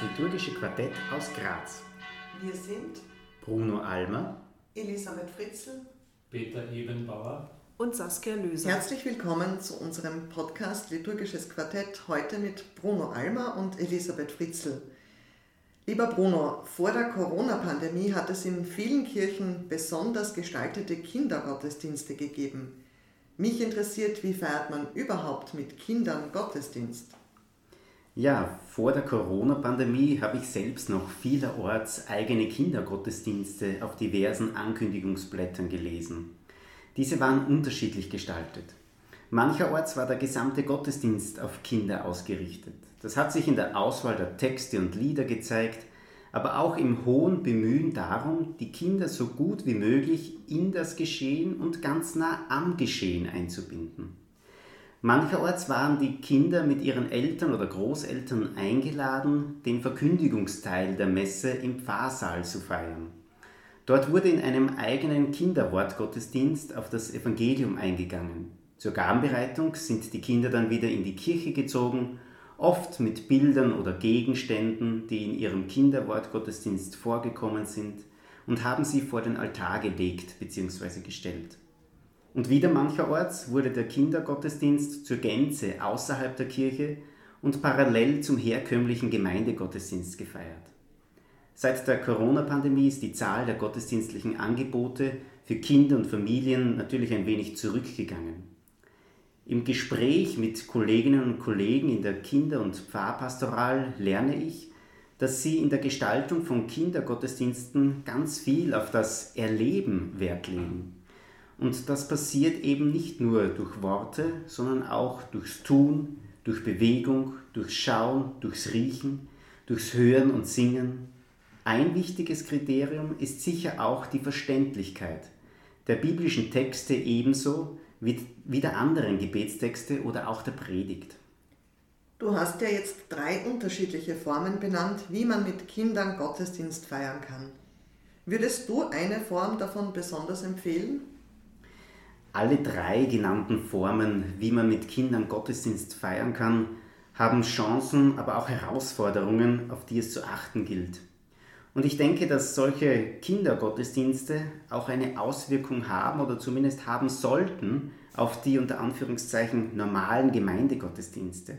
liturgische Quartett aus Graz. Wir sind Bruno Almer, Elisabeth Fritzl, Peter Ebenbauer und Saskia Löser. Herzlich willkommen zu unserem Podcast Liturgisches Quartett, heute mit Bruno Almer und Elisabeth Fritzl. Lieber Bruno, vor der Corona-Pandemie hat es in vielen Kirchen besonders gestaltete Kindergottesdienste gegeben. Mich interessiert, wie feiert man überhaupt mit Kindern Gottesdienst? Ja, vor der Corona-Pandemie habe ich selbst noch vielerorts eigene Kindergottesdienste auf diversen Ankündigungsblättern gelesen. Diese waren unterschiedlich gestaltet. Mancherorts war der gesamte Gottesdienst auf Kinder ausgerichtet. Das hat sich in der Auswahl der Texte und Lieder gezeigt, aber auch im hohen Bemühen darum, die Kinder so gut wie möglich in das Geschehen und ganz nah am Geschehen einzubinden. Mancherorts waren die Kinder mit ihren Eltern oder Großeltern eingeladen, den Verkündigungsteil der Messe im Pfarrsaal zu feiern. Dort wurde in einem eigenen Kinderwortgottesdienst auf das Evangelium eingegangen. Zur Gabenbereitung sind die Kinder dann wieder in die Kirche gezogen, oft mit Bildern oder Gegenständen, die in ihrem Kinderwortgottesdienst vorgekommen sind, und haben sie vor den Altar gelegt bzw. gestellt. Und wieder mancherorts wurde der Kindergottesdienst zur Gänze außerhalb der Kirche und parallel zum herkömmlichen Gemeindegottesdienst gefeiert. Seit der Corona-Pandemie ist die Zahl der gottesdienstlichen Angebote für Kinder und Familien natürlich ein wenig zurückgegangen. Im Gespräch mit Kolleginnen und Kollegen in der Kinder- und Pfarrpastoral lerne ich, dass sie in der Gestaltung von Kindergottesdiensten ganz viel auf das Erleben Wert legen. Und das passiert eben nicht nur durch Worte, sondern auch durchs Tun, durch Bewegung, durchs Schauen, durchs Riechen, durchs Hören und Singen. Ein wichtiges Kriterium ist sicher auch die Verständlichkeit der biblischen Texte ebenso wie, wie der anderen Gebetstexte oder auch der Predigt. Du hast ja jetzt drei unterschiedliche Formen benannt, wie man mit Kindern Gottesdienst feiern kann. Würdest du eine Form davon besonders empfehlen? Alle drei genannten Formen, wie man mit Kindern Gottesdienst feiern kann, haben Chancen, aber auch Herausforderungen, auf die es zu achten gilt. Und ich denke, dass solche Kindergottesdienste auch eine Auswirkung haben oder zumindest haben sollten auf die unter Anführungszeichen normalen Gemeindegottesdienste.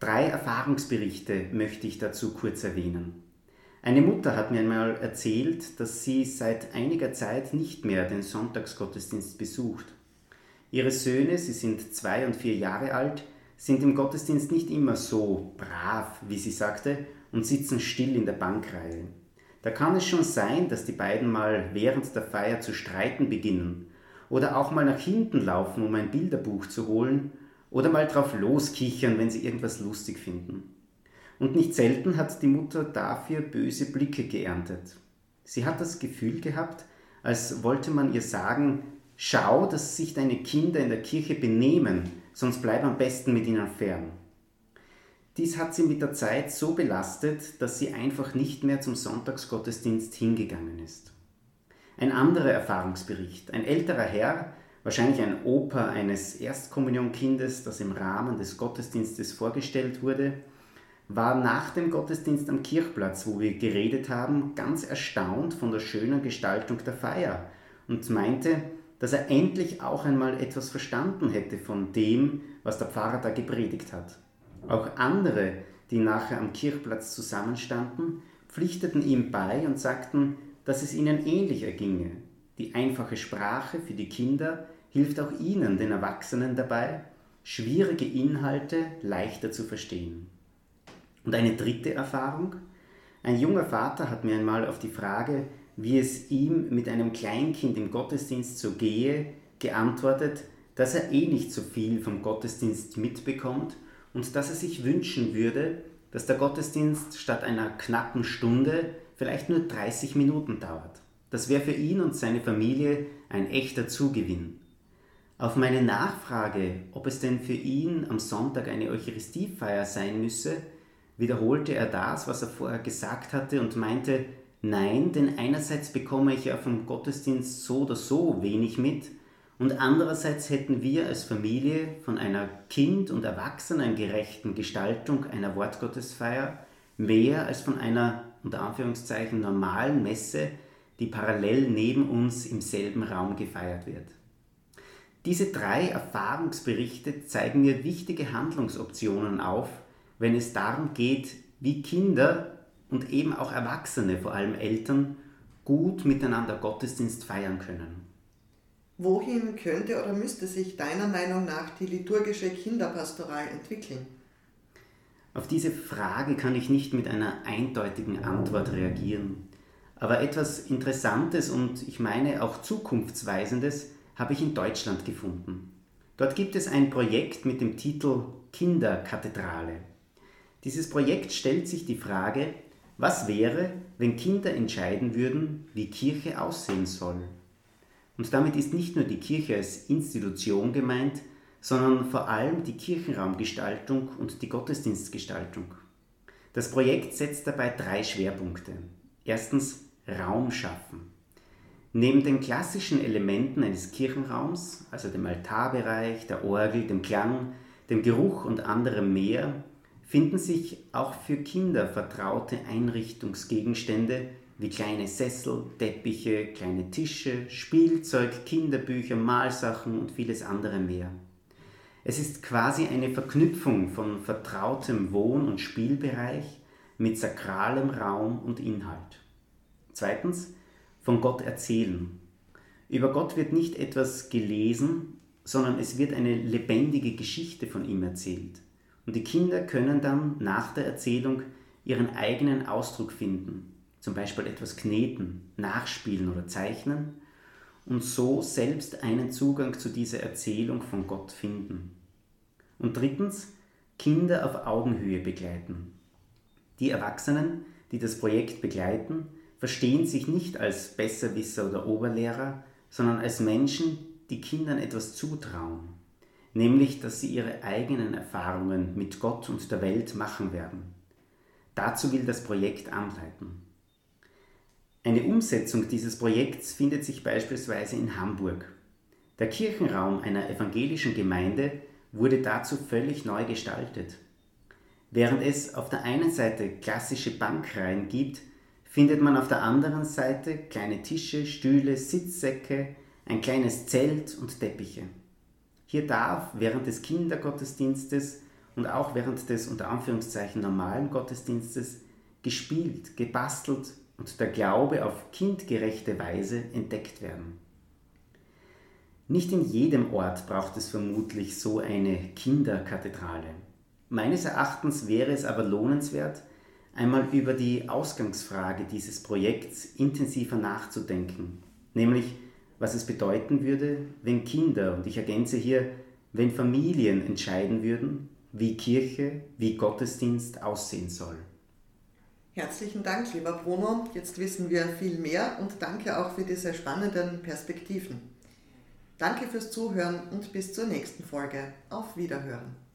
Drei Erfahrungsberichte möchte ich dazu kurz erwähnen. Eine Mutter hat mir einmal erzählt, dass sie seit einiger Zeit nicht mehr den Sonntagsgottesdienst besucht. Ihre Söhne, sie sind zwei und vier Jahre alt, sind im Gottesdienst nicht immer so brav, wie sie sagte, und sitzen still in der Bankreihe. Da kann es schon sein, dass die beiden mal während der Feier zu streiten beginnen oder auch mal nach hinten laufen, um ein Bilderbuch zu holen oder mal drauf loskichern, wenn sie irgendwas lustig finden. Und nicht selten hat die Mutter dafür böse Blicke geerntet. Sie hat das Gefühl gehabt, als wollte man ihr sagen, schau, dass sich deine Kinder in der Kirche benehmen, sonst bleib am besten mit ihnen fern. Dies hat sie mit der Zeit so belastet, dass sie einfach nicht mehr zum Sonntagsgottesdienst hingegangen ist. Ein anderer Erfahrungsbericht. Ein älterer Herr, wahrscheinlich ein Opa eines Erstkommunionkindes, das im Rahmen des Gottesdienstes vorgestellt wurde, war nach dem Gottesdienst am Kirchplatz, wo wir geredet haben, ganz erstaunt von der schönen Gestaltung der Feier und meinte, dass er endlich auch einmal etwas verstanden hätte von dem, was der Pfarrer da gepredigt hat. Auch andere, die nachher am Kirchplatz zusammenstanden, pflichteten ihm bei und sagten, dass es ihnen ähnlich erginge. Die einfache Sprache für die Kinder hilft auch ihnen, den Erwachsenen dabei, schwierige Inhalte leichter zu verstehen. Und eine dritte Erfahrung. Ein junger Vater hat mir einmal auf die Frage, wie es ihm mit einem Kleinkind im Gottesdienst so gehe, geantwortet, dass er eh nicht so viel vom Gottesdienst mitbekommt und dass er sich wünschen würde, dass der Gottesdienst statt einer knappen Stunde vielleicht nur 30 Minuten dauert. Das wäre für ihn und seine Familie ein echter Zugewinn. Auf meine Nachfrage, ob es denn für ihn am Sonntag eine Eucharistiefeier sein müsse, wiederholte er das, was er vorher gesagt hatte und meinte, nein, denn einerseits bekomme ich ja vom Gottesdienst so oder so wenig mit und andererseits hätten wir als Familie von einer kind- und erwachsenengerechten Gestaltung einer Wortgottesfeier mehr als von einer unter Anführungszeichen normalen Messe, die parallel neben uns im selben Raum gefeiert wird. Diese drei Erfahrungsberichte zeigen mir wichtige Handlungsoptionen auf, wenn es darum geht, wie Kinder und eben auch Erwachsene, vor allem Eltern, gut miteinander Gottesdienst feiern können. Wohin könnte oder müsste sich deiner Meinung nach die liturgische Kinderpastoral entwickeln? Auf diese Frage kann ich nicht mit einer eindeutigen Antwort reagieren. Aber etwas Interessantes und ich meine auch Zukunftsweisendes habe ich in Deutschland gefunden. Dort gibt es ein Projekt mit dem Titel Kinderkathedrale. Dieses Projekt stellt sich die Frage, was wäre, wenn Kinder entscheiden würden, wie Kirche aussehen soll? Und damit ist nicht nur die Kirche als Institution gemeint, sondern vor allem die Kirchenraumgestaltung und die Gottesdienstgestaltung. Das Projekt setzt dabei drei Schwerpunkte. Erstens Raum schaffen. Neben den klassischen Elementen eines Kirchenraums, also dem Altarbereich, der Orgel, dem Klang, dem Geruch und anderem mehr, finden sich auch für Kinder vertraute Einrichtungsgegenstände wie kleine Sessel, Teppiche, kleine Tische, Spielzeug, Kinderbücher, Malsachen und vieles andere mehr. Es ist quasi eine Verknüpfung von vertrautem Wohn- und Spielbereich mit sakralem Raum und Inhalt. Zweitens, von Gott erzählen. Über Gott wird nicht etwas gelesen, sondern es wird eine lebendige Geschichte von ihm erzählt. Und die Kinder können dann nach der Erzählung ihren eigenen Ausdruck finden, zum Beispiel etwas kneten, nachspielen oder zeichnen und so selbst einen Zugang zu dieser Erzählung von Gott finden. Und drittens, Kinder auf Augenhöhe begleiten. Die Erwachsenen, die das Projekt begleiten, verstehen sich nicht als Besserwisser oder Oberlehrer, sondern als Menschen, die Kindern etwas zutrauen nämlich dass sie ihre eigenen Erfahrungen mit Gott und der Welt machen werden. Dazu will das Projekt anleiten. Eine Umsetzung dieses Projekts findet sich beispielsweise in Hamburg. Der Kirchenraum einer evangelischen Gemeinde wurde dazu völlig neu gestaltet. Während es auf der einen Seite klassische Bankreihen gibt, findet man auf der anderen Seite kleine Tische, Stühle, Sitzsäcke, ein kleines Zelt und Teppiche. Hier darf während des Kindergottesdienstes und auch während des unter Anführungszeichen normalen Gottesdienstes gespielt, gebastelt und der Glaube auf kindgerechte Weise entdeckt werden. Nicht in jedem Ort braucht es vermutlich so eine Kinderkathedrale. Meines Erachtens wäre es aber lohnenswert, einmal über die Ausgangsfrage dieses Projekts intensiver nachzudenken, nämlich was es bedeuten würde, wenn Kinder, und ich ergänze hier, wenn Familien entscheiden würden, wie Kirche, wie Gottesdienst aussehen soll. Herzlichen Dank, lieber Bruno. Jetzt wissen wir viel mehr und danke auch für diese spannenden Perspektiven. Danke fürs Zuhören und bis zur nächsten Folge. Auf Wiederhören.